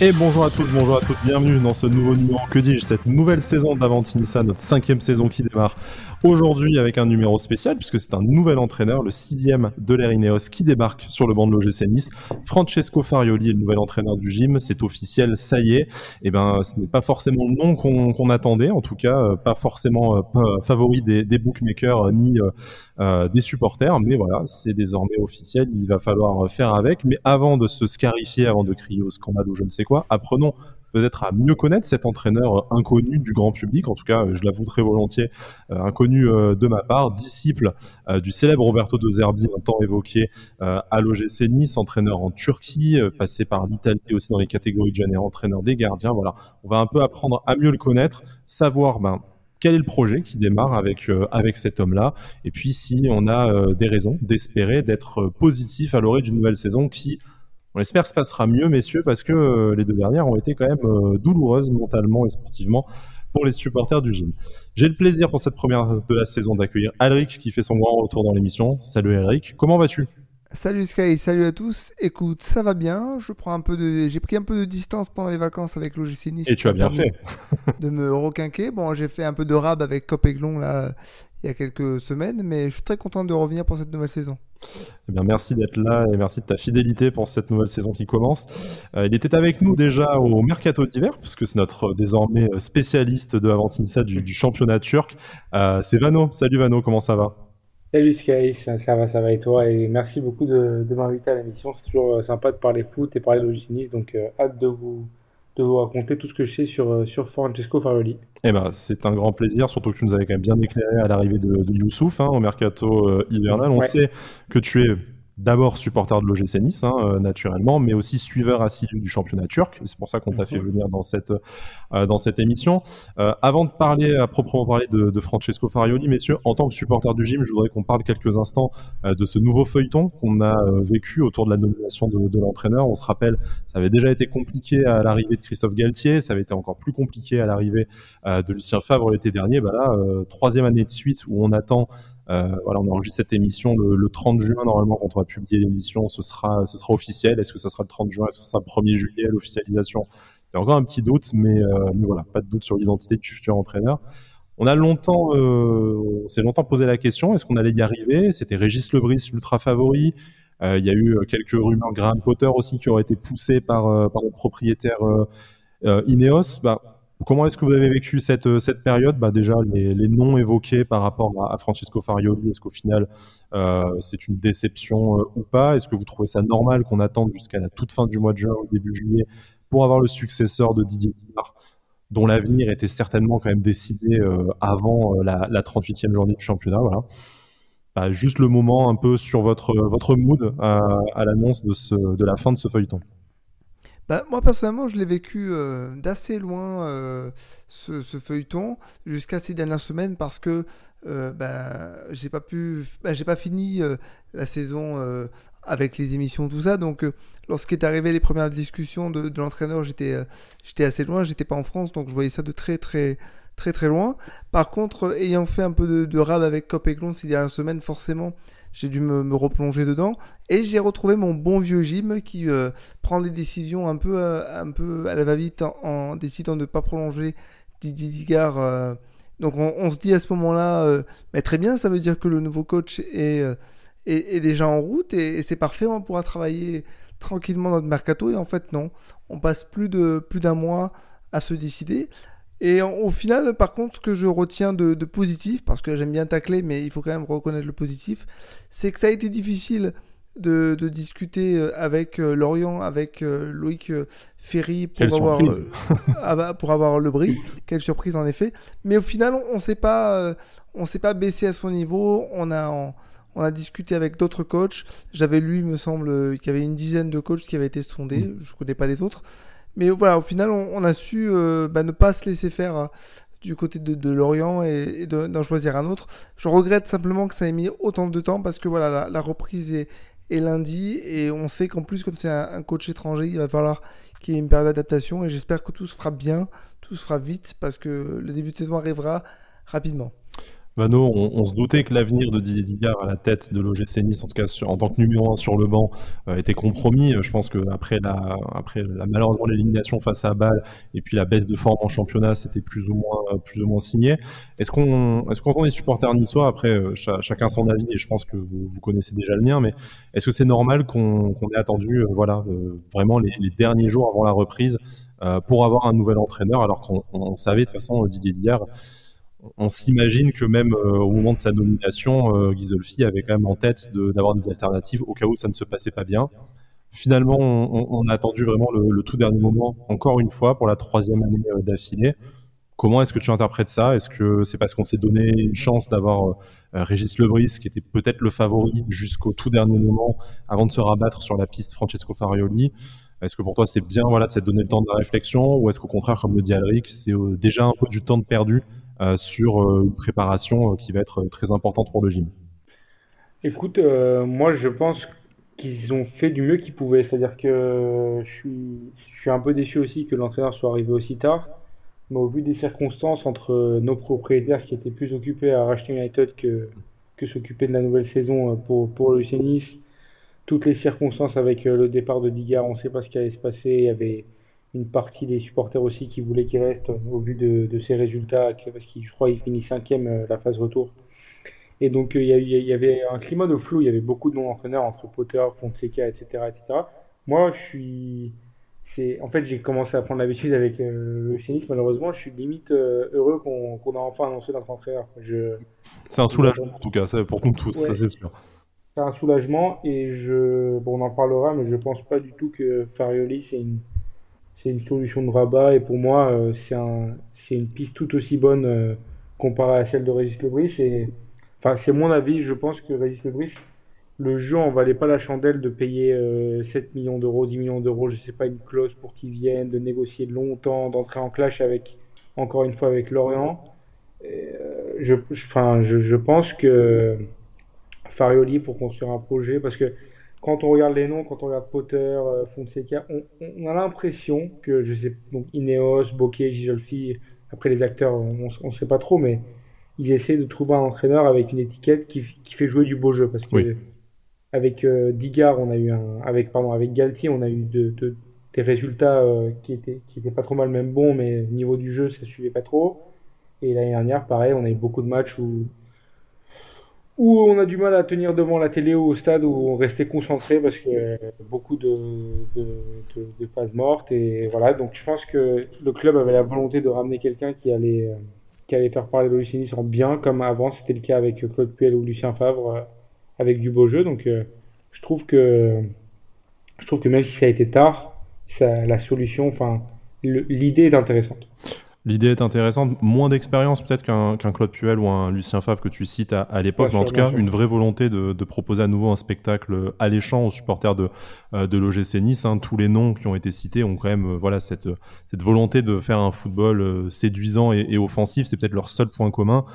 Et bonjour à tous, bonjour à toutes, bienvenue dans ce nouveau numéro, que dis-je, cette nouvelle saison d'Avantinissa, notre cinquième saison qui démarre aujourd'hui avec un numéro spécial, puisque c'est un nouvel entraîneur, le sixième de l'Erineos, qui débarque sur le banc de l'OGC Nice. Francesco Farioli est le nouvel entraîneur du gym, c'est officiel, ça y est. Et eh ben, ce n'est pas forcément le nom qu'on attendait, en tout cas, euh, pas forcément euh, favori des, des bookmakers euh, ni des supporters, mais voilà, c'est désormais officiel, il va falloir faire avec. Mais avant de se scarifier, avant de crier au scandale ou je ne sais quoi, apprenons peut-être à mieux connaître cet entraîneur inconnu du grand public, en tout cas, je l'avoue très volontiers, euh, inconnu euh, de ma part, disciple euh, du célèbre Roberto De Zerbi, longtemps évoqué à l'OGC Nice, entraîneur en Turquie, passé par l'Italie aussi dans les catégories de jeunes et entraîneur des gardiens. Voilà, on va un peu apprendre à mieux le connaître, savoir ben, quel est le projet qui démarre avec avec cet homme-là et puis si on a des raisons d'espérer d'être positif à l'orée d'une nouvelle saison qui on espère que se passera mieux, messieurs, parce que euh, les deux dernières ont été quand même euh, douloureuses mentalement et sportivement pour les supporters du gym. J'ai le plaisir pour cette première de la saison d'accueillir Alric qui fait son grand retour dans l'émission. Salut Alric, comment vas-tu? Salut Sky, salut à tous. Écoute, ça va bien. Je prends un peu de, j'ai pris un peu de distance pendant les vacances avec l'OGC Nice. Et tu as bien fait. de me requinquer. Bon, j'ai fait un peu de rab avec Cop Aiglon là il y a quelques semaines, mais je suis très content de revenir pour cette nouvelle saison. Eh bien, merci d'être là et merci de ta fidélité pour cette nouvelle saison qui commence. Euh, il était avec nous déjà au Mercato d'hiver, puisque c'est notre euh, désormais euh, spécialiste de Avantinissa du, du championnat turc. c'est Vano. Salut Vano, comment ça va? Salut Sky, ça, va, ça va et toi? Et merci beaucoup de, m'inviter à l'émission. C'est toujours sympa de parler foot et parler logistique, donc hâte de vous de vous raconter tout ce que je sais sur, euh, sur Francesco Faroli. Eh ben, c'est un grand plaisir, surtout que tu nous avais quand même bien éclairé à l'arrivée de, Youssouf hein, au mercato euh, hivernal. On sait que tu es d'abord supporter de l'OGC Nice, hein, euh, naturellement, mais aussi suiveur assidu du championnat turc. C'est pour ça qu'on t'a fait venir dans cette, euh, dans cette émission. Euh, avant de parler, à proprement parler de, de, Francesco Farioli, messieurs, en tant que supporter du gym, je voudrais qu'on parle quelques instants de ce nouveau feuilleton qu'on a vécu autour de la nomination de, de l'entraîneur. On se rappelle, ça avait déjà été compliqué à l'arrivée de Christophe Galtier, ça avait été encore plus compliqué à l'arrivée de Lucien Favre l'été dernier. Bah là, troisième année de suite où on attend voilà, on enregistre cette émission le, 30 juin. Normalement, quand on va publier l'émission, ce sera, officiel. Est-ce que ça sera le 30 juin? Est-ce que ce sera le 1er juillet, l'officialisation? Il y a encore un petit doute, mais, euh, mais voilà, pas de doute sur l'identité du futur entraîneur. On a longtemps, euh, s'est longtemps posé la question est-ce qu'on allait y arriver? C'était Régis Lebris, l'ultra favori. Euh, il y a eu quelques rumeurs Graham Potter aussi qui auraient été poussées par, par le propriétaire Ineos. Bah, Comment est-ce que vous avez vécu cette, euh, période? Bah Déjà, les, noms évoqués par rapport à, Francisco Farioli, est-ce qu'au final, euh, c'est une déception euh, ou pas? Est-ce que vous trouvez ça normal qu'on attende jusqu'à la toute fin du mois de juin ou début juillet pour avoir le successeur de Didier Dinard, dont l'avenir était certainement quand même décidé avant la, la, 38e journée du championnat? Voilà. Bah, juste le moment un peu sur votre, votre mood à, à l'annonce de, ce, de la fin de ce feuilleton. Bah, moi personnellement, je l'ai vécu euh, d'assez loin euh, ce, feuilleton jusqu'à ces dernières semaines parce que euh, bah, j'ai pas pu, bah, j'ai pas fini la saison avec les émissions tout ça. Donc lorsqu'est arrivé les premières discussions de, l'entraîneur, j'étais j'étais assez loin, j'étais pas en France, donc je voyais ça de très très très très loin. Par contre, ayant fait un peu de, de rab avec Cop et Clon ces dernières semaines, forcément j'ai dû me, replonger dedans et j'ai retrouvé mon bon vieux Jim qui euh, prend des décisions un peu, euh, un peu à la va-vite en, décidant de ne pas prolonger Didier Digard. Euh. donc on, se dit à ce moment-là, mais très bien, ça veut dire que le nouveau coach est, est, déjà en route et, c'est parfait, on pourra travailler tranquillement notre mercato et en fait non, on passe plus de plus d'un mois à se décider. Et au final, par contre, ce que je retiens de, positif, parce que j'aime bien tacler, mais il faut quand même reconnaître le positif, c'est que ça a été difficile de, discuter euh, avec euh, Lorient, avec euh, Loïc Ferry pour avoir, pour avoir le bris. Quelle surprise en effet. Mais au final, on ne s'est pas, on s'est pas baissé à son niveau. On a, on a discuté avec d'autres coachs. J'avais lu, il me semble, qu'il y avait une dizaine de coachs qui avaient été sondés. Mm. Je ne connais pas les autres. Mais voilà, au final, on, a su euh, bah, ne pas se laisser faire euh, du côté de, Lorient et, d'en choisir un autre. Je regrette simplement que ça ait mis autant de temps parce que voilà, la, reprise est, lundi et on sait qu'en plus, comme c'est un, coach étranger, il va falloir qu'il y ait une période d'adaptation et j'espère que tout se fera bien, tout se fera vite parce que le début de saison arrivera rapidement. Vano, on, se doutait que l'avenir de Didier Digard à la tête de l'OGC Nice, en tout cas en tant que numéro un sur le banc, euh, était compromis. Je pense qu'après la, après la, malheureusement l'élimination face à Bâle et puis la baisse de forme en championnat, c'était plus ou moins plus ou moins signé. Est-ce qu'on, est-ce qu'on est supporter niçois, après euh, chacun son avis et je pense que vous, vous connaissez déjà le mien, mais est-ce que c'est normal qu'on, ait attendu, euh, voilà, vraiment les, derniers jours avant la reprise pour avoir un nouvel entraîneur alors qu'on savait de toute façon Didier Digard on s'imagine que même euh, au moment de sa nomination, euh, Ghisolfi avait quand même en tête d'avoir des alternatives au cas où ça ne se passait pas bien. Finalement, on, a attendu vraiment le, tout dernier moment, encore une fois, pour la troisième année euh, d'affilée. Comment est-ce que tu interprètes ça? Est-ce que c'est parce qu'on s'est donné une chance d'avoir Régis Lebris, qui était peut-être le favori jusqu'au tout dernier moment, avant de se rabattre sur la piste Francesco Farioli? Est-ce que pour toi, c'est bien voilà, de s'être donné le temps de la réflexion? Ou est-ce qu'au contraire, comme le dit Alric, c'est déjà un peu du temps de perdu euh, sur euh, une préparation euh, qui va être très importante pour le gym Écoute, moi je pense qu'ils ont fait du mieux qu'ils pouvaient. C'est-à-dire que je suis, un peu déçu aussi que l'entraîneur soit arrivé aussi tard. Mais au vu des circonstances entre nos propriétaires qui étaient plus occupés à racheter United que, que s'occuper de la nouvelle saison pour, pour le Nice, toutes les circonstances avec le départ de Digard, on ne sait pas ce qui allait se passer. Il y avait une partie des supporters aussi qui voulaient qu'il reste au vu de, de ses résultats, parce qu'il, je crois, il finit cinquième euh, la phase retour. Et donc euh, il y, y, avait un climat de flou, il y avait beaucoup de non-entraîneurs entre Potter, Fonseca, etc., etc. Moi, je suis, c'est, en fait, j'ai commencé à prendre l'habitude avec euh, le Phoenix. Malheureusement, je suis limite heureux qu'on, qu'on a enfin annoncé notre entraîneur. Je... C'est un soulagement en tout cas, c'est pour nous tous, ça c'est sûr. C'est un soulagement et je, bon, on en parlera, mais je pense pas du tout que Farioli c'est une c'est une solution de rabat et pour moi euh, c'est un, une piste tout aussi bonne euh, comparée à celle de Régis Lebris et enfin c'est mon avis je pense que Régis Lebris le jeu en valait pas la chandelle de payer 7 euh, millions d'euros 10 millions d'euros je sais pas une clause pour qu'il vienne de négocier longtemps d'entrer en clash avec encore une fois avec Lorient. Je enfin je, je pense que Farioli pour construire un projet parce que quand on regarde les noms, quand on regarde Potter, euh, Fonseca, on, a l'impression que, je sais, donc Ineos, Bokeh, Gijolfi, après les acteurs, on ne sait pas trop, mais ils essaient de trouver un entraîneur avec une étiquette qui, fait jouer du beau jeu. Parce que avec euh, Digard, on a eu un, avec, pardon, avec Galtier, on a eu de, des résultats euh, qui étaient, qui étaient pas trop mal, même bons, mais au niveau du jeu, ça suivait pas trop. Et l'année dernière, pareil, on a eu beaucoup de matchs où où on a du mal à tenir devant la télé ou au stade où on restait concentré parce que euh, beaucoup de, de, de, phases mortes et voilà. Donc je pense que le club avait la volonté de ramener quelqu'un qui allait euh, qui allait faire parler de Lucinis en bien comme avant. C'était le cas avec Claude Puel ou Lucien Favre euh, avec du beau jeu. Donc je trouve que je trouve que même si ça a été tard ça, la solution enfin l'idée est intéressante L'idée est intéressante, moins d'expérience peut-être qu'un Claude Puel ou un Lucien Favre que tu cites à, l'époque, mais en tout cas une vraie volonté de, proposer à nouveau un spectacle alléchant aux supporters de, euh, de l'OGC Nice. Hein. Tous les noms qui ont été cités ont quand même euh, voilà, cette, cette volonté de faire un football euh, séduisant et, offensif. C'est peut-être leur seul point commun.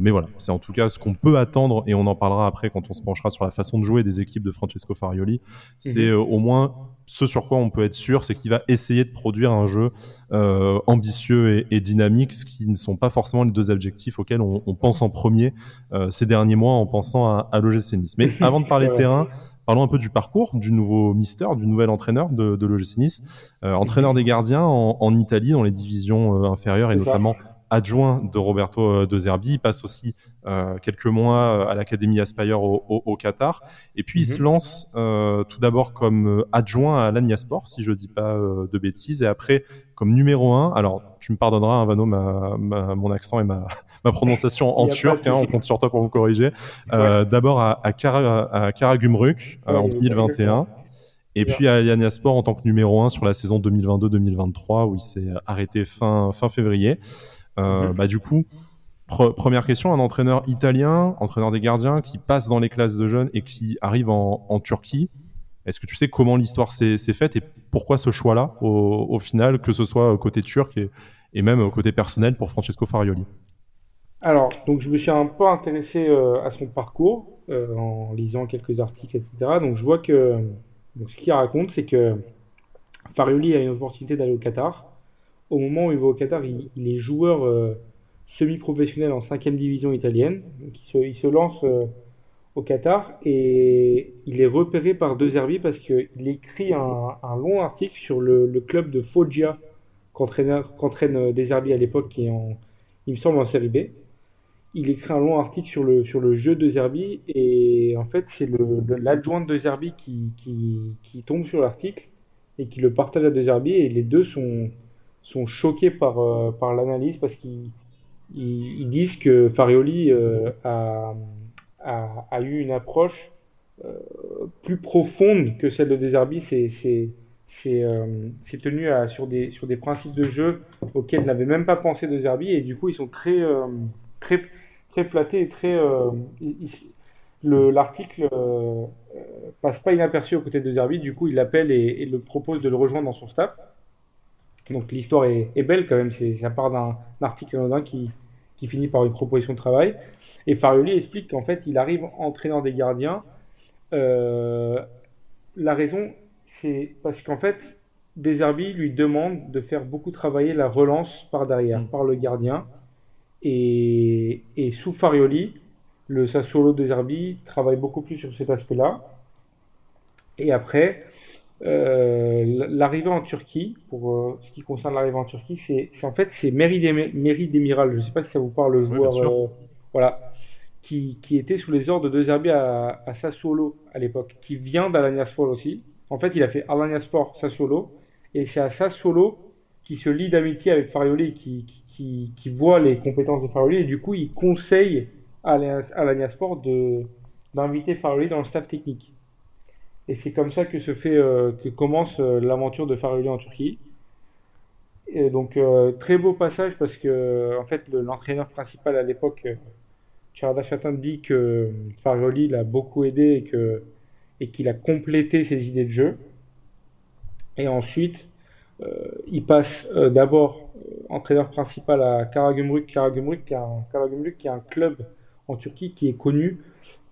Mais voilà, c'est en tout cas ce qu'on peut attendre, et on en parlera après quand on se penchera sur la façon de jouer des équipes de Francesco Farioli. C'est mhm. au moins ce sur quoi on peut être sûr, c'est qu'il va essayer de produire un jeu euh, ambitieux et, et, dynamique, ce qui ne sont pas forcément les deux objectifs auxquels on, on pense en premier euh, ces derniers mois en pensant à, à l'OGC Nice. Mais avant de parler terrain, parlons un peu du parcours du nouveau Mister, du nouvel entraîneur de, de l'OGC Nice, euh, entraîneur des gardiens en, en, Italie, dans les divisions euh, inférieures et notamment adjoint de Roberto euh, De Zerbi. Il passe aussi euh, quelques mois euh, à l'Académie Aspire au, au, au, Qatar. Et puis, il se mhm. lance euh, tout d'abord comme adjoint à l'Ania Sport, si je dis pas de bêtises, et après comme numéro un. Alors, tu me pardonneras, hein, Vano, ma, ma, mon accent et ma, ma prononciation en turc. Hein, on compte sur toi pour vous corriger. D'abord à, à, Kara, à Karagümrük en 2021. Et puis à Alania Sport en tant que numéro 1 sur la saison 2022-2023 où il s'est arrêté fin, fin février. Euh, mhm. bah, du coup, première question, un entraîneur italien, entraîneur des gardiens, qui passe dans les classes de jeunes et qui arrive en, en Turquie. Est-ce que tu sais comment l'histoire s'est faite et pourquoi ce choix-là au, au, final, que ce soit côté turc et, et même côté personnel pour Francesco Farioli? Alors, donc je me suis un peu intéressé euh, à son parcours euh, en lisant quelques articles, etc. Donc je vois que donc, ce qu'il raconte, c'est que Farioli a une opportunité d'aller au Qatar au moment où il va au Qatar, il, est joueur euh, semi-professionnel en 5 division italienne. il, se, lance au Qatar et il est repéré par De Zerbi parce qu'il écrit un, long article sur le, club de Foggia qu'entraîne De Zerbi à l'époque, qui est en, il me semble en série B. Il écrit un long article sur le, sur le jeu de Zerbi et en fait c'est l'adjoint de Zerbi qui, qui, tombe sur l'article et qui le partage à De Zerbi et les deux sont, sont choqués par, euh, par l'analyse parce qu'ils ils, disent que Farioli euh, a, a, a, eu une approche euh, plus profonde que celle de Deserbi. C'est c'est tenu à, sur, des, sur des principes de jeu auxquels n'avait même pas pensé De Zerbi et du coup ils sont très très très flattés et très l'article euh, passe pas inaperçu aux côtés de Zerbi, du coup il l'appelle et, et, le propose de le rejoindre dans son staff. Donc l'histoire est, est, belle quand même, c'est ça part d'un article anodin qui, qui finit par une proposition de travail. Et Farioli explique qu'en fait il arrive entraînant des gardiens. Euh, la raison c'est parce qu'en fait Deserbi lui demande de faire beaucoup travailler la relance par derrière, mm. par le gardien. Et, et sous Farioli, le Sassuolo Deserbi travaille beaucoup plus sur cet aspect-là. Et après, euh, l'arrivée en Turquie, pour euh, ce qui concerne l'arrivée en Turquie, c'est en fait c'est Mary Demiral, je ne sais pas si ça vous parle, le joueur, euh, voilà, qui, qui, était sous les ordres de Deserbi à, à Sassuolo à l'époque, qui vient d'Alagnaspor aussi. En fait, il a fait Alagnaspor, Sassuolo, et c'est à Sassuolo qui se lie d'amitié avec Farioli, qui, qui, qui, voit les compétences de Farioli, et du coup, il conseille à l'Agnasport d'inviter Farley dans le staff technique. Et c'est comme ça que se fait euh, que commence euh, l'aventure de Farley en Turquie. Et donc euh, très beau passage parce que en fait l'entraîneur principal à l'époque, Charada Chatin, dit que Farley l'a beaucoup aidé et que et qu'il a complété ses idées de jeu. Et ensuite, il passe d'abord entraîneur principal à Karagümrük, Karagümrük qui, qui est un club en Turquie qui est connu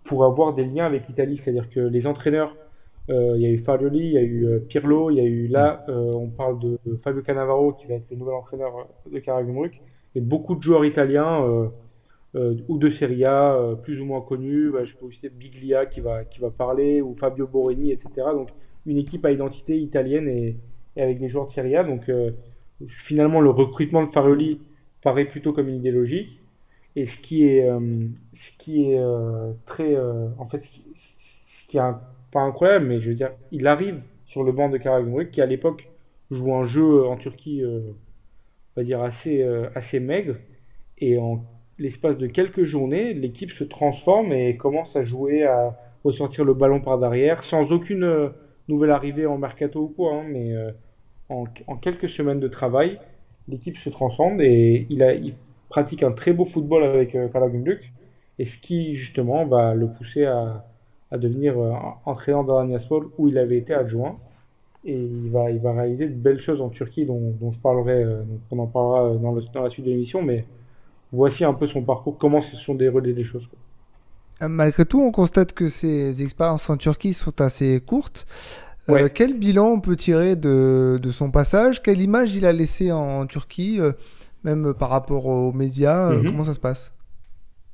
pour avoir des liens avec l'Italie. C'est-à-dire que les entraîneurs, euh, il y a eu Farioli, il y a eu euh, Pirlo, il y a eu là, euh, on parle de, Fabio Cannavaro qui va être le nouvel entraîneur de Karagümrük, et beaucoup de joueurs italiens ou de Serie A plus ou moins connus. Bah, je peux citer Biglia qui va qui va parler ou Fabio Borini, etc. Donc une équipe à identité italienne et, et avec des joueurs de Serie A. Donc finalement le recrutement de Farioli paraît plutôt comme une idée logique. Et ce qui est, qui est euh, très, euh, en fait, ce qui est pas incroyable, mais je veux dire, il arrive sur le banc de Karagümrük, qui à l'époque joue un jeu en Turquie, euh, on va dire assez, assez maigre, et en l'espace de quelques journées, l'équipe se transforme et commence à jouer, à ressortir le ballon par derrière, sans aucune nouvelle arrivée en mercato ou quoi, hein, mais en, quelques semaines de travail, l'équipe se transforme et il, a, il pratique un très beau football avec euh, Karagümrük. Et ce qui justement va le pousser à, à devenir euh, entraîneur d'Alanyaspor où il avait été adjoint et il va, il va réaliser de belles choses en Turquie dont, dont je parlerai, euh, on en parlera euh, dans, le, dans la suite de l'émission, mais voici un peu son parcours, comment se sont déroulées les choses. Malgré tout, on constate que ces expériences en Turquie sont assez courtes. quel bilan on peut tirer de, de, son passage? Quelle image il a laissé en, Turquie, même par rapport aux médias mhm. Comment ça se passe?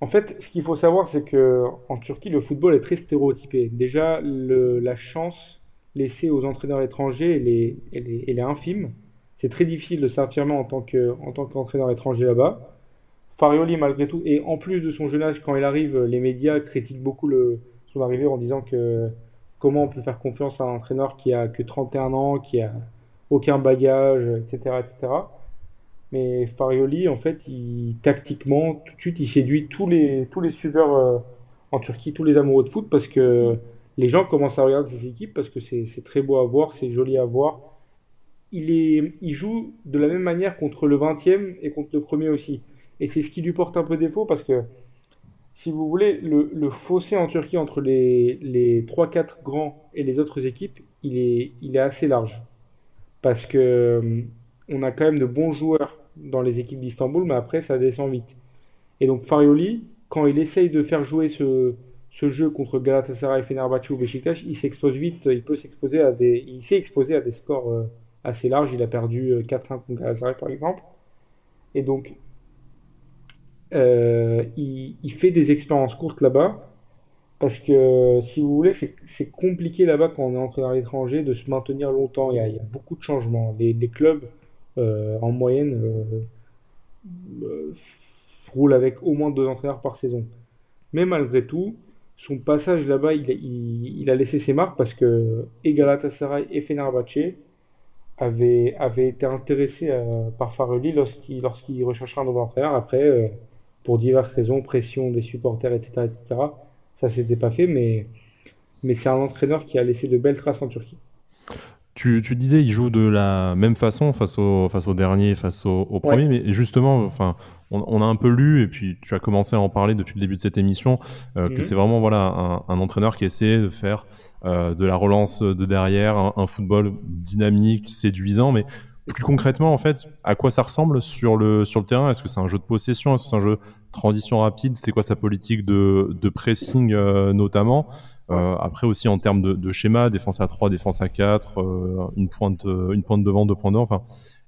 En fait, ce qu'il faut savoir, c'est que en Turquie, le football est très stéréotypé. Déjà, le, la chance laissée aux entraîneurs étrangers, elle est, elle est, elle est infime. C'est très difficile de s'affirmer en tant que, en tant qu'entraîneur étranger là-bas. Farioli, malgré tout, et en plus de son jeune âge, quand il arrive, les médias critiquent beaucoup le, son arrivée en disant que comment on peut faire confiance à un entraîneur qui a que 31 ans, qui a aucun bagage, etc., etc. Mais Farioli, en fait, il, tactiquement, tout de suite, il séduit tous les, tous les suiveurs euh, en Turquie, tous les amoureux de foot, parce que les gens commencent à regarder ces équipes parce que c'est très beau à voir, c'est joli à voir. Il, est, il joue de la même manière contre le 20e et contre le premier aussi. Et c'est ce qui lui porte un peu défaut parce que, si vous voulez, le, le fossé en Turquie entre les, les 3-4 grands et les autres équipes, il est, il est assez large. Parce que euh, on a quand même de bons joueurs dans les équipes d'Istanbul, mais après ça descend vite. Et donc Farioli, quand il essaye de faire jouer ce, jeu contre Galatasaray, Fenerbahçe ou Beşiktaş, il s'expose vite, il peut s'exposer à des, il s'est exposé à des scores euh, assez larges. Il a perdu 4-5 euh, contre Galatasaray par exemple. Et donc il, il, fait des expériences courtes là-bas. Parce que, si vous voulez, c'est compliqué là-bas quand on est entraîneur étranger de se maintenir longtemps. Il y a, il y a beaucoup de changements. Les, les clubs, en moyenne, roulent avec au moins deux entraîneurs par saison. Mais malgré tout, son passage là-bas, il, il, a laissé ses marques parce que et Galatasaray et Fenerbahçe avaient, avaient été intéressés euh, par Farrelly lorsqu'il lorsqu'il un nouveau entraîneur. Après, euh, pour diverses raisons, pression des supporters, etc., etc., ça s'était pas fait, mais, mais c'est un entraîneur qui a laissé de belles traces en Turquie. Tu, tu, disais, il joue de la même façon face au, face au dernier, face au, au premier, mais justement, enfin, on, a un peu lu, et puis tu as commencé à en parler depuis le début de cette émission, euh, que mhm. c'est vraiment voilà, un, entraîneur qui essaie de faire euh, de la relance de derrière, un, football dynamique, séduisant, mais plus concrètement, en fait, à quoi ça ressemble sur le, sur le terrain? Est-ce que c'est un jeu de possession? Est-ce que c'est un jeu de transition rapide? C'est quoi sa politique de, de pressing euh, notamment? Après aussi en termes de, de, schéma, défense à 3, défense à 4, une, pointe, une pointe devant, deux points devant. Enfin,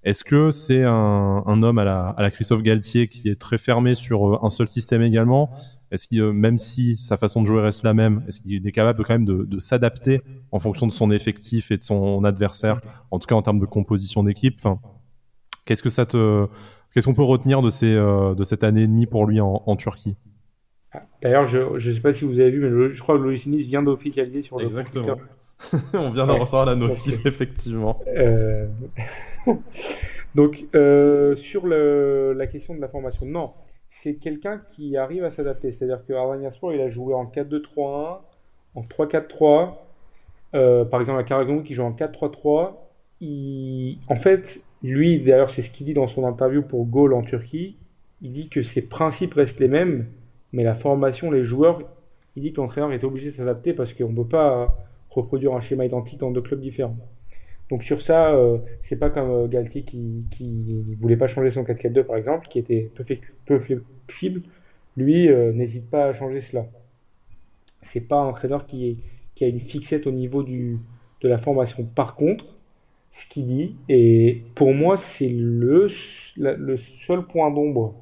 est-ce que c'est un, un, homme à la, à la, Christophe Galtier qui est très fermé sur euh, un seul système également? Est-ce qu'il, euh, même si sa façon de jouer reste la même, est-ce qu'il est capable de, quand même de, de s'adapter en fonction de son effectif et de son adversaire, en tout cas en termes de composition d'équipe? Enfin, Qu'est-ce que ça te, qu'est-ce qu'on peut retenir de, ces, euh, de cette année et demie pour lui en, en Turquie? D'ailleurs, je ne sais pas si vous avez vu, mais je crois que Loïs vient d'officialiser sur le Exactement. On vient d'en recevoir la notif, effectivement. Euh... Donc, euh, sur le, la question de la formation, non. C'est quelqu'un qui arrive à s'adapter. C'est-à-dire que Sport, il a joué en 4-2-3-1, en 3-4-3. Euh, par exemple, à Karagon qui joue en 4-3-3. Il... En fait, lui, d'ailleurs, c'est ce qu'il dit dans son interview pour Gaulle en Turquie. Il dit que ses principes restent les mêmes, mais la formation, les joueurs, il dit que l'entraîneur est obligé de s'adapter parce qu'on ne peut pas reproduire un schéma identique dans deux clubs différents. Donc sur ça, euh, c'est pas comme euh, Galtier qui, qui voulait pas changer son 4-4-2 par exemple, qui était peu, peu flexible. Lui euh, n'hésite pas à changer cela. C'est pas un entraîneur qui, qui a une fixette au niveau du, de la formation. Par contre, ce qu'il dit, et pour moi c'est le, le seul point d'ombre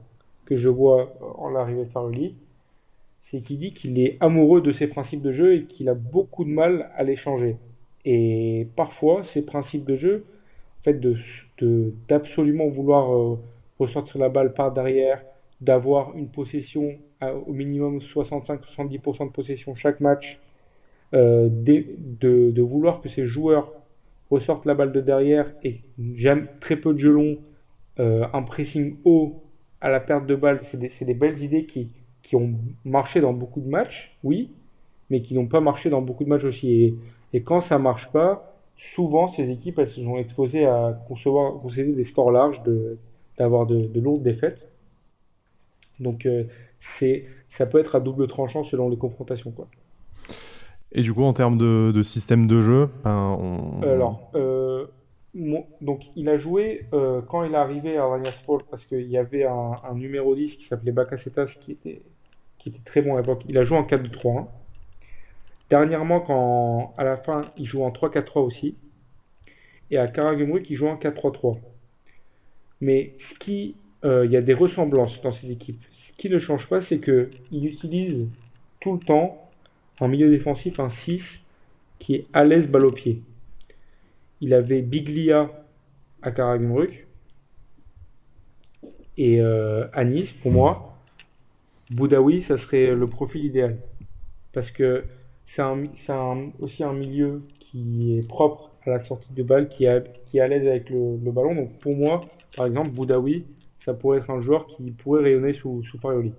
que je vois en l'arrivée de Faruli, c'est qu'il dit qu'il est amoureux de ses principes de jeu et qu'il a beaucoup de mal à les changer. Et parfois, ces principes de jeu, en fait, de d'absolument vouloir euh, ressortir la balle par derrière, d'avoir une possession au minimum 65-70% de possession chaque match, euh, de, de, vouloir que ces joueurs ressortent la balle de derrière et j'aime très peu de jeu long, euh, un pressing haut à la perte de balle, c'est des, des, belles idées qui, qui ont marché dans beaucoup de matchs, oui, mais qui n'ont pas marché dans beaucoup de matchs aussi. Et et quand ça marche pas, souvent ces équipes elles se sont exposées à concevoir, concéder des scores larges, de, d'avoir de, de lourdes défaites. Donc euh, c'est, ça peut être à double tranchant selon les confrontations quoi. Et du coup, en termes de, de système de jeu, ben, on... alors euh, donc il a joué euh, quand il est arrivé à Sport parce qu'il y avait un, un, numéro 10 qui s'appelait Bakasetas qui était qui était très bon à l'époque. Il a joué en 4-2-3-1. Dernièrement, quand à la fin, il joue en 3-4-3 aussi. Et à Karagumruk, il joue en 4-3-3. Mais ce qui, euh, il y a des ressemblances dans ces équipes. Ce qui ne change pas, c'est que il utilise tout le temps en milieu défensif un 6 qui est à l'aise balle au pied. Il avait Biglia à Karagumruk et euh, à Nice, pour moi, Boudaoui, ça serait le profil idéal. Parce que c'est aussi un milieu qui est propre à la sortie de balle, qui, qui est à l'aise avec le, ballon. Donc pour moi, par exemple, Boudaoui, ça pourrait être un joueur qui pourrait rayonner sous, sous Farioli.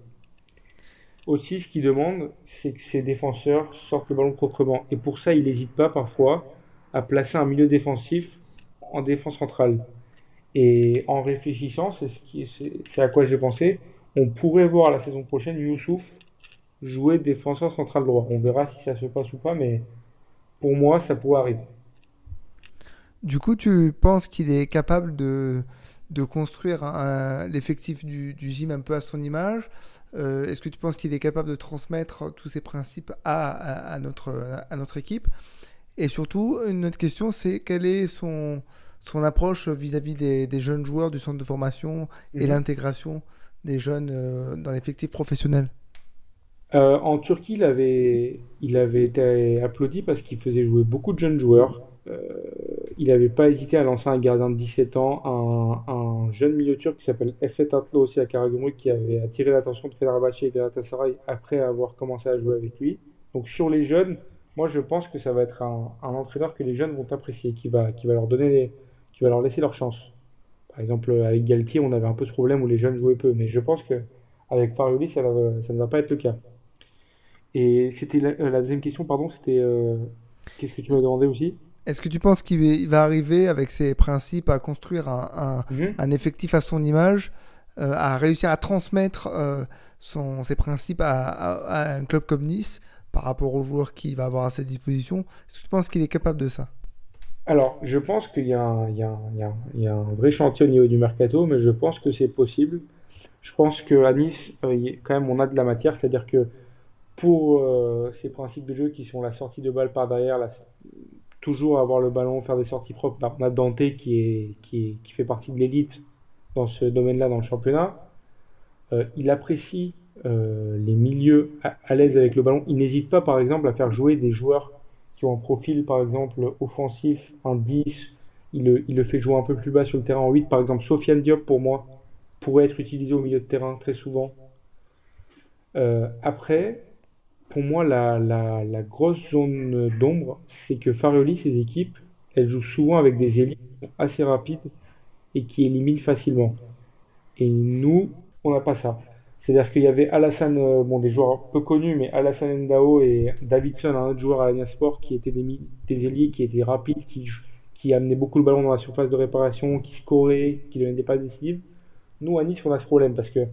Aussi, ce qu'il demande, c'est que ses défenseurs sortent le ballon proprement. Et pour ça, il n'hésite pas parfois à placer un milieu défensif en défense centrale. Et en réfléchissant, c'est à quoi j'ai pensé, on pourrait voir la saison prochaine Youssouf jouer défenseur central droit. On verra si ça se passe ou pas, mais pour moi, ça pourrait arriver. Du coup, tu penses qu'il est capable de, construire l'effectif du, du, un peu à son image? Euh, Est-ce que tu penses qu'il est capable de transmettre tous ces principes à notre équipe? Et surtout, une autre question, c'est quelle est son, son approche vis-à-vis des, des, jeunes joueurs du centre de formation et mhm. l'intégration des jeunes dans l'effectif professionnel? En Turquie, il avait, il avait été applaudi parce qu'il faisait jouer beaucoup de jeunes joueurs. il n'avait pas hésité à lancer un gardien de 17 ans, un, jeune milieu turc qui s'appelle Efet Atlo aussi à Karagümrük qui avait attiré l'attention de Fenerbahçe et Galatasaray après avoir commencé à jouer avec lui. Donc sur les jeunes, moi je pense que ça va être un, entraîneur que les jeunes vont apprécier, qui va, qui va leur donner, qui va leur laisser leur chance. Par exemple avec Galtier, on avait un peu ce problème où les jeunes jouaient peu, mais je pense que avec Farioli, ça, ça ne va pas être le cas. Et c'était la, euh, deuxième question, pardon, c'était euh, qu'est-ce que tu m'as demandé aussi? Est-ce que tu penses qu'il va arriver avec ses principes à construire un, un, mhm. effectif à son image, euh, à réussir à transmettre son, ses principes à, à, un club comme Nice? Par rapport aux joueurs qu'il va avoir à sa disposition Est-ce que tu penses qu'il est capable de ça? Alors, je pense qu'il y, a un vrai chantier au niveau du mercato, mais je pense que c'est possible. Je pense qu'à Nice, euh, quand même, on a de la matière, c'est-à-dire que pour euh, ces principes de jeu qui sont la sortie de balle par derrière, toujours avoir le ballon, faire des sorties propres, bah, on a Dante qui, fait partie de l'élite dans ce domaine-là dans le championnat. Euh, il apprécie euh, les milieux à, l'aise avec le ballon. Il n'hésite pas, par exemple, à faire jouer des joueurs qui ont un profil, par exemple, offensif, en 10. Il le, il le fait jouer un peu plus bas sur le terrain en 8. Par exemple, Sofiane Diop, pour moi, pourrait être utilisé au milieu de terrain très souvent. Euh, après, pour moi, la, la, la grosse zone d'ombre, c'est que Farioli, ses équipes, elles jouent souvent avec des élites assez rapides et qui éliminent facilement. Et nous, on n'a pas ça. C'est-à-dire qu'il y avait Alassane, euh, bon, des joueurs peu connus, mais Alassane Ndao et Davidson, un autre joueur à l'Alliance Sport, qui étaient des, des ailiers qui étaient rapides, qui, qui amenaient beaucoup le ballon dans la surface de réparation, qui scoraient, qui donnaient des passes décisives. Nous, à Nice, on a ce problème parce que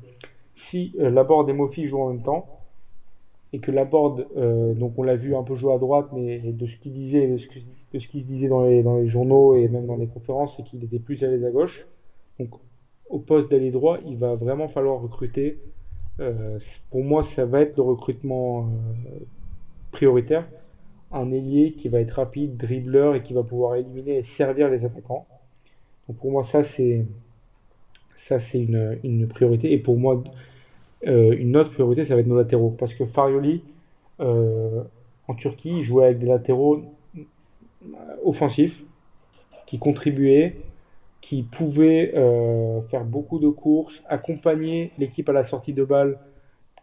si euh, Laborde et Mofi jouent en même temps, et que Laborde, euh, donc on l'a vu un peu jouer à droite, mais de ce qu'il disait, de ce qu'il disait dans les, dans les journaux et même dans les conférences, c'est qu'il était plus à l'aise à gauche. Donc au poste d'aller droit, il va vraiment falloir recruter pour moi, ça va être le recrutement euh, prioritaire. Un ailier qui va être rapide, dribbleur et qui va pouvoir éliminer et servir les attaquants. Donc pour moi, ça c'est ça c'est une, une, priorité. Et pour moi, euh, une autre priorité, ça va être nos latéraux. Parce que Farioli, euh, en Turquie, jouait avec des latéraux offensifs qui contribuaient qui pouvait euh, faire beaucoup de courses, accompagner l'équipe à la sortie de balle,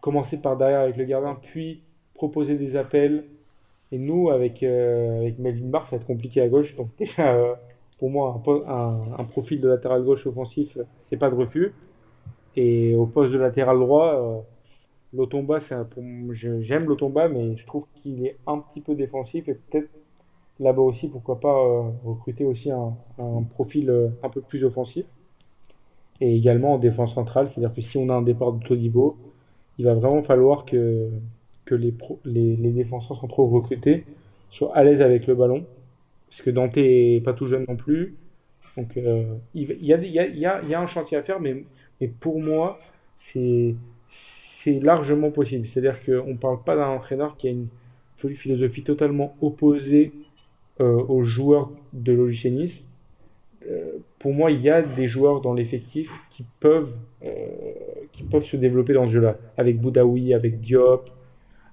commencer par derrière avec le gardien, puis proposer des appels. Et nous, avec, euh, avec Melvin Barr, ça va être compliqué à gauche. Donc déjà, euh, pour moi, un, un, profil de latéral gauche offensif, c'est pas de refus. Et au poste de latéral droit, euh, Lotomba, j'aime Lotomba, mais je trouve qu'il est un petit peu défensif et peut-être là-bas aussi, pourquoi pas euh, recruter aussi un, un profil euh, un peu plus offensif. Et également en défense centrale, c'est-à-dire que si on a un départ de Todibo, il va vraiment falloir que, que les, les, les défenseurs centraux recrutés soient à l'aise avec le ballon. Parce que Dante est pas tout jeune non plus. Donc euh, il, y a, il, y a, il, y a, un chantier à faire, mais, mais pour moi, c'est largement possible. C'est-à-dire qu'on ne parle pas d'un entraîneur qui a une philosophie totalement opposée aux joueurs de l'OGC Nice. Euh, pour moi, il y a des joueurs dans l'effectif qui peuvent euh, qui peuvent se développer dans ce jeu-là, avec Boudaoui, avec Diop,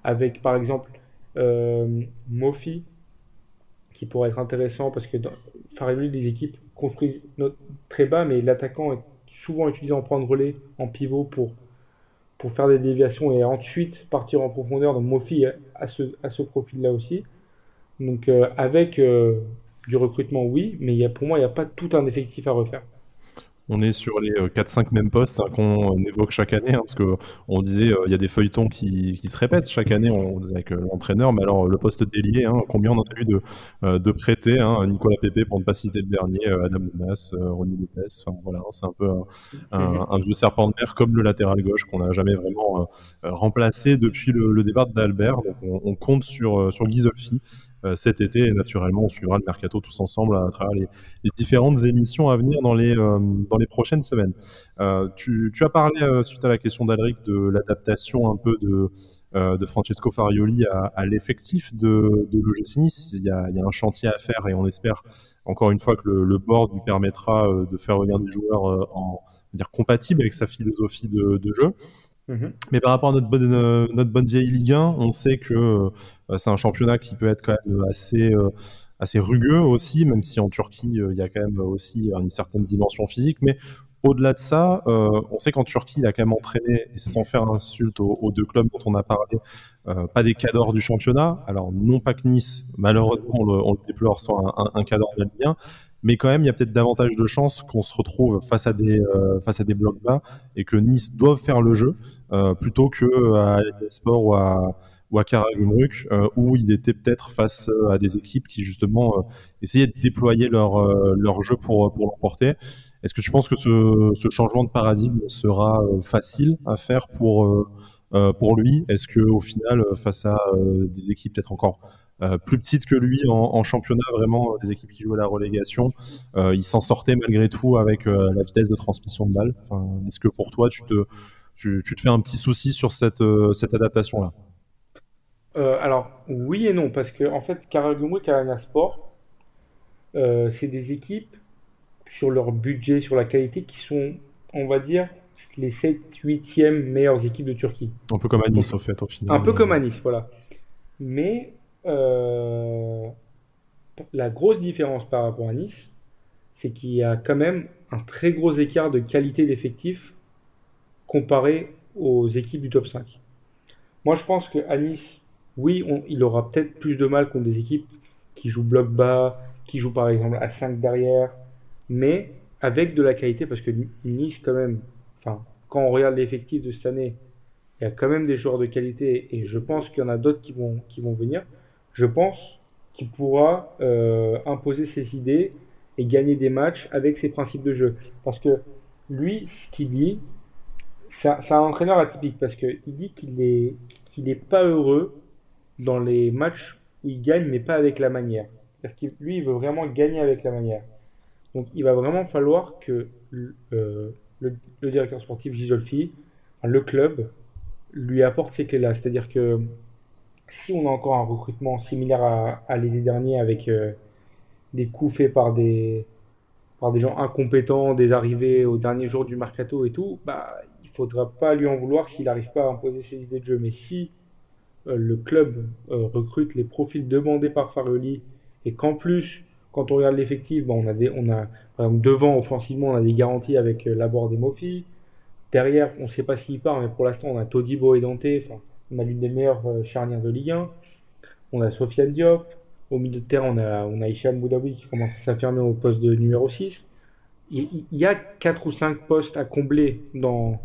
avec par exemple Mofi, qui pourrait être intéressant parce que dans Farelli, les équipes construisent très bas, mais l'attaquant est souvent utilisé en point relais, en pivot pour pour faire des déviations et ensuite partir en profondeur. Donc Mofi a ce, à ce profil-là aussi. Donc euh, avec euh, du recrutement, oui, mais y a, pour moi, il n'y a pas tout un effectif à refaire. On est sur les 4-5 euh, mêmes postes hein, qu'on évoque chaque année, hein, parce qu'on disait il y a des feuilletons qui, se répètent chaque année on, avec l'entraîneur, mais alors le poste délié, hein, combien on en a eu de, de prêtés Nicolas Pépé, pour ne pas citer le dernier, Adam Lunas, Ronnie Lopez, enfin voilà, c'est un peu un, vieux serpent de mer comme le latéral gauche qu'on n'a jamais vraiment remplacé depuis le, départ d'Albert. Donc on, compte sur, sur Ghisolfi cet été. Et naturellement, on suivra le mercato tous ensemble à travers les, différentes émissions à venir dans les, euh, dans les prochaines semaines. Euh, tu, tu, as parlé, suite à la question d'Alric, de l'adaptation un peu de, de Francesco Farioli à, l'effectif de, de l'OGC Nice. Il y, a, il y, a, un chantier à faire et on espère encore une fois que le, le board lui permettra de faire venir des joueurs en dire compatibles avec sa philosophie de, de jeu. Mhm. Mais par rapport à notre bonne, euh, notre bonne vieille Ligue 1, on sait que euh, c'est un championnat qui peut être quand même assez, euh, assez rugueux aussi, même si en Turquie, il y a quand même aussi une certaine dimension physique. Mais au-delà de ça, on sait qu'en Turquie, il a quand même entraîné, sans faire insulte aux, deux clubs dont on a parlé, pas des cadors du championnat. Alors, non pas que Nice, malheureusement, on le, déplore, soit un, un, la Ligue 1, mais quand même, il y a peut-être davantage de chances qu'on se retrouve face à des euh, face à des blocs bas et que Nice doive faire le jeu euh, plutôt que à Sport ou à ou à Karagümrük, euh, où il était peut-être face à des équipes qui justement essayaient de déployer leur leur jeu pour pour l'emporter. Est-ce que tu penses que ce, changement de paradigme sera facile à faire pour pour lui? Est-ce que au final, face à des équipes peut-être encore euh, plus petite que lui en, championnat, vraiment des équipes qui jouaient la relégation. Euh, il s'en sortait malgré tout avec euh, la vitesse de transmission de balle? Est-ce que pour toi, tu te, tu, te fais un petit souci sur cette, cette adaptation-là? Alors, oui et non, parce que en fait, Karagumou et Karana Sport, c'est des équipes sur leur budget, sur la qualité, qui sont, on va dire, les 7 8e meilleures équipes de Turquie. Un peu comme à Nice, en fait, au final. Un peu comme à Nice, voilà. Mais euh, la grosse différence par rapport à Nice, c'est qu'il y a quand même un très gros écart de qualité d'effectif comparé aux équipes du top 5. Moi, je pense qu'à Nice, oui, il aura peut-être plus de mal contre des équipes qui jouent bloc bas, qui jouent par exemple à 5 derrière, mais avec de la qualité, parce que Nice, quand même, enfin, quand on regarde l'effectif de cette année, il y a quand même des joueurs de qualité et je pense qu'il y en a d'autres qui vont, qui vont venir je pense qu'il pourra euh, imposer ses idées et gagner des matchs avec ses principes de jeu. Parce que lui, ce qu'il dit, c'est un, entraîneur atypique parce qu'il dit qu'il n'est pas heureux dans les matchs où il gagne, mais pas avec la manière. Parce que lui, il veut vraiment gagner avec la manière. Donc, il va vraiment falloir que euh, le, directeur sportif Gisolfi, le club, lui apporte ces clés-là. C'est-à-dire que si on a encore un recrutement similaire à, à l'été dernier avec euh, des coups faits par des par des gens incompétents, des arrivées au dernier jour du mercato et tout, bah il faudra pas lui en vouloir s'il n'arrive pas à imposer ses idées de jeu. Mais si le club euh, recrute les profils demandés par Farioli et qu'en plus quand on regarde l'effectif, bah, on a des, on a par exemple, devant offensivement on a des garanties avec Laborde et Mofi. Derrière, on ne sait pas s'il part, mais pour l'instant on a Todibo et Dante. On a l'une des meilleures euh, charnières de Ligue 1. On a Sofiane Diop. Au milieu de terrain, on a, on a Hicham Boudaoui qui commence à s'affirmer au poste de numéro 6. Il, y a 4 ou 5 postes à combler dans,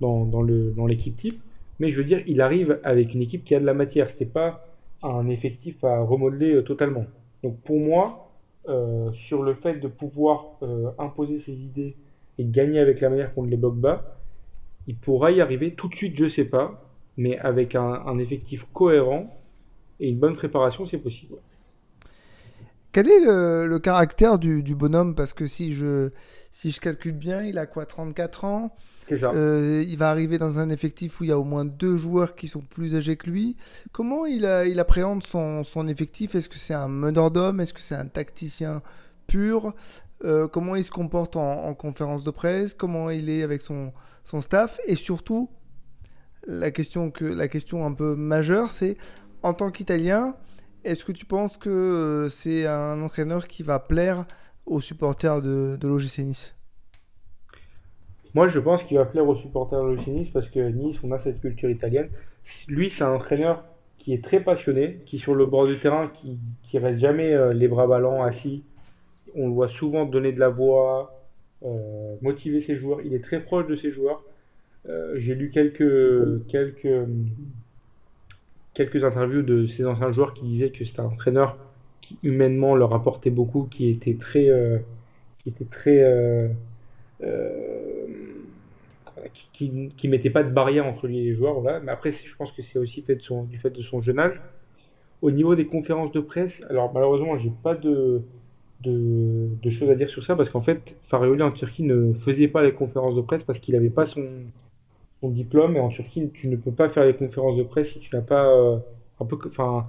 dans, dans l'équipe type. Mais je veux dire, il arrive avec une équipe qui a de la matière. Ce n'est pas un effectif à remodeler euh, totalement. Donc pour moi, euh, sur le fait de pouvoir imposer ses idées et gagner avec la manière contre les blocs bas, il pourra y arriver tout de suite, je sais pas mais avec un, effectif cohérent et une bonne préparation, c'est possible. Quel est le, caractère du, bonhomme? Parce que si je, si je calcule bien, il a quoi 34 ans? Euh, il va arriver dans un effectif où il y a au moins deux joueurs qui sont plus âgés que lui. Comment il, il appréhende son, son effectif? Est-ce que c'est un meneur d'hommes? Est-ce que c'est un tacticien pur? Euh, Comment il se comporte en, en, conférence de presse? Comment il est avec son, son staff? Et surtout, la question, que, la question un peu majeure, c'est en tant qu'Italien, est-ce que tu penses que euh, c'est un entraîneur qui va plaire aux supporters de, de l'OGC Nice? Moi, je pense qu'il va plaire aux supporters de l'OGC Nice parce que Nice, on a cette culture italienne. Lui, c'est un entraîneur qui est très passionné, qui sur le bord du terrain, qui, qui reste jamais euh, les bras ballants, assis. On le voit souvent donner de la voix, euh, motiver ses joueurs. Il est très proche de ses joueurs. J'ai lu quelques, quelques interviews de ces anciens joueurs qui disaient que c'était un entraîneur qui humainement leur apportait beaucoup, qui était très, euh, qui était très, euh, qui, qui mettait pas de barrière entre lui et les joueurs. Mais après, je pense que c'est aussi fait du fait de son jeune âge. Au niveau des conférences de presse, alors malheureusement, j'ai pas de, de, de, choses à dire sur ça parce qu'en fait, Farioli en Turquie ne faisait pas les conférences de presse parce qu'il n'avait pas son, son diplôme. Et en Turquie, tu ne peux pas faire les conférences de presse si tu n'as pas un peu, enfin,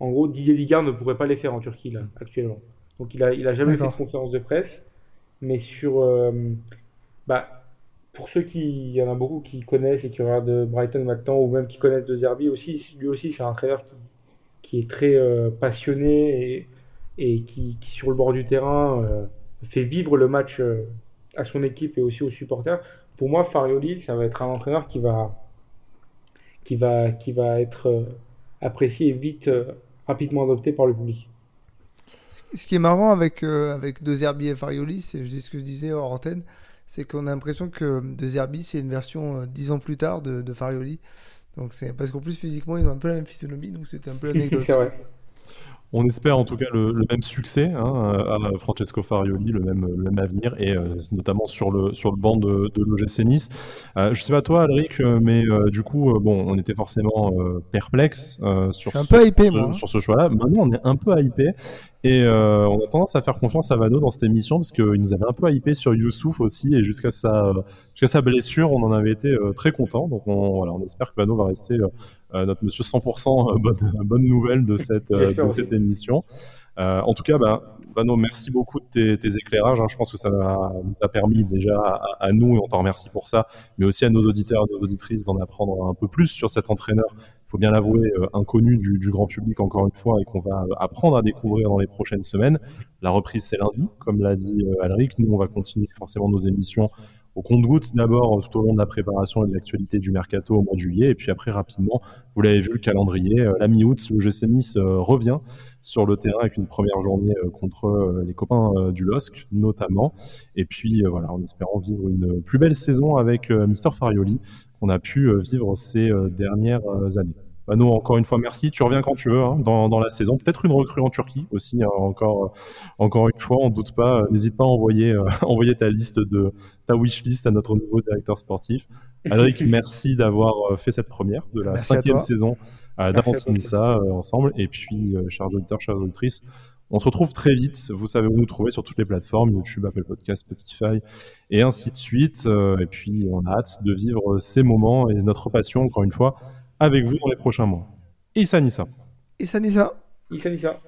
en gros, Didier Ligard ne pourrait pas les faire en Turquie là actuellement. Donc il a, il a jamais fait de conférence de presse. Mais sur, bah, pour ceux qui, il y en a beaucoup qui connaissent et qui regardent Brighton maintenant, ou même qui connaissent De Zerbi aussi, lui aussi c'est un entraîneur qui, qui est très euh, passionné et, et qui, qui, sur le bord du terrain euh, fait vivre le match euh, à son équipe et aussi aux supporters. Pour moi, Farioli, ça va être un entraîneur qui va qui va qui va être apprécié et vite rapidement adopté par le public. Ce qui est marrant avec avec De Zerbi et Farioli, c'est ce que je disais hors antenne, c'est qu'on a l'impression que De Zerbi, c'est une version euh, dix ans plus tard de, de Farioli. Donc c'est parce qu'en plus physiquement ils ont un peu la même physionomie, donc c'était un peu l'anecdote. On espère en tout cas le, même succès hein, à Francesco Farioli, le même, le même avenir, et euh, notamment sur le, sur le banc de, de l'OGC Nice. Euh, je sais pas toi, Alric, mais euh, du coup, bon, on était forcément perplexe sur, ce, hypé, hein. sur ce choix-là. Maintenant, on est un peu hypé. Et on a tendance à faire confiance à Vano dans cette émission parce qu'il nous avait un peu hypé sur Youssouf aussi et jusqu'à sa, jusqu'à sa blessure, on en avait été très content. Donc on, voilà, on espère que Vano va rester euh, notre monsieur 100% euh, bonne, bonne nouvelle de cette, euh, de cette émission. en tout cas, bah, Vano, merci beaucoup de tes, éclairages. Hein. Je pense que ça nous a permis déjà à, nous, et on t'en remercie pour ça, mais aussi à nos auditeurs et nos auditrices d'en apprendre un peu plus sur cet entraîneur, il faut bien l'avouer, inconnu du, du, grand public encore une fois, et qu'on va apprendre à découvrir dans les prochaines semaines. La reprise, c'est lundi, comme l'a dit Alric. Nous, on va continuer forcément nos émissions au compte-goutte d'abord tout au long de la préparation et de l'actualité du mercato au mois de juillet, et puis après rapidement, vous l'avez vu, le calendrier, euh, la mi-août, le GC Nice euh, revient sur le terrain avec une première journée euh, contre les copains du LOSC notamment, et puis voilà, en espérant vivre une plus belle saison avec Mister Farioli qu'on a pu vivre ces dernières années. Bah encore une fois, merci. Tu reviens quand tu veux hein, dans, dans, la saison. Peut-être une recrue en Turquie aussi, hein, encore, encore une fois. On ne doute pas. N'hésite pas à envoyer, euh, envoyer ta liste de ta wish list à notre nouveau directeur sportif. Alric, merci d'avoir euh, fait cette première de la cinquième saison euh, ça euh, ensemble. Et puis, chers auditeurs, chers auditrices, on se retrouve très vite. Vous savez où nous trouver sur toutes les plateformes, YouTube, Apple Podcast, Spotify et ainsi de suite. et puis, on a hâte de vivre ces moments et notre passion, encore une fois, avec vous dans les prochains mois. Issa Nissa. Issa Nissa. Issa Nissa.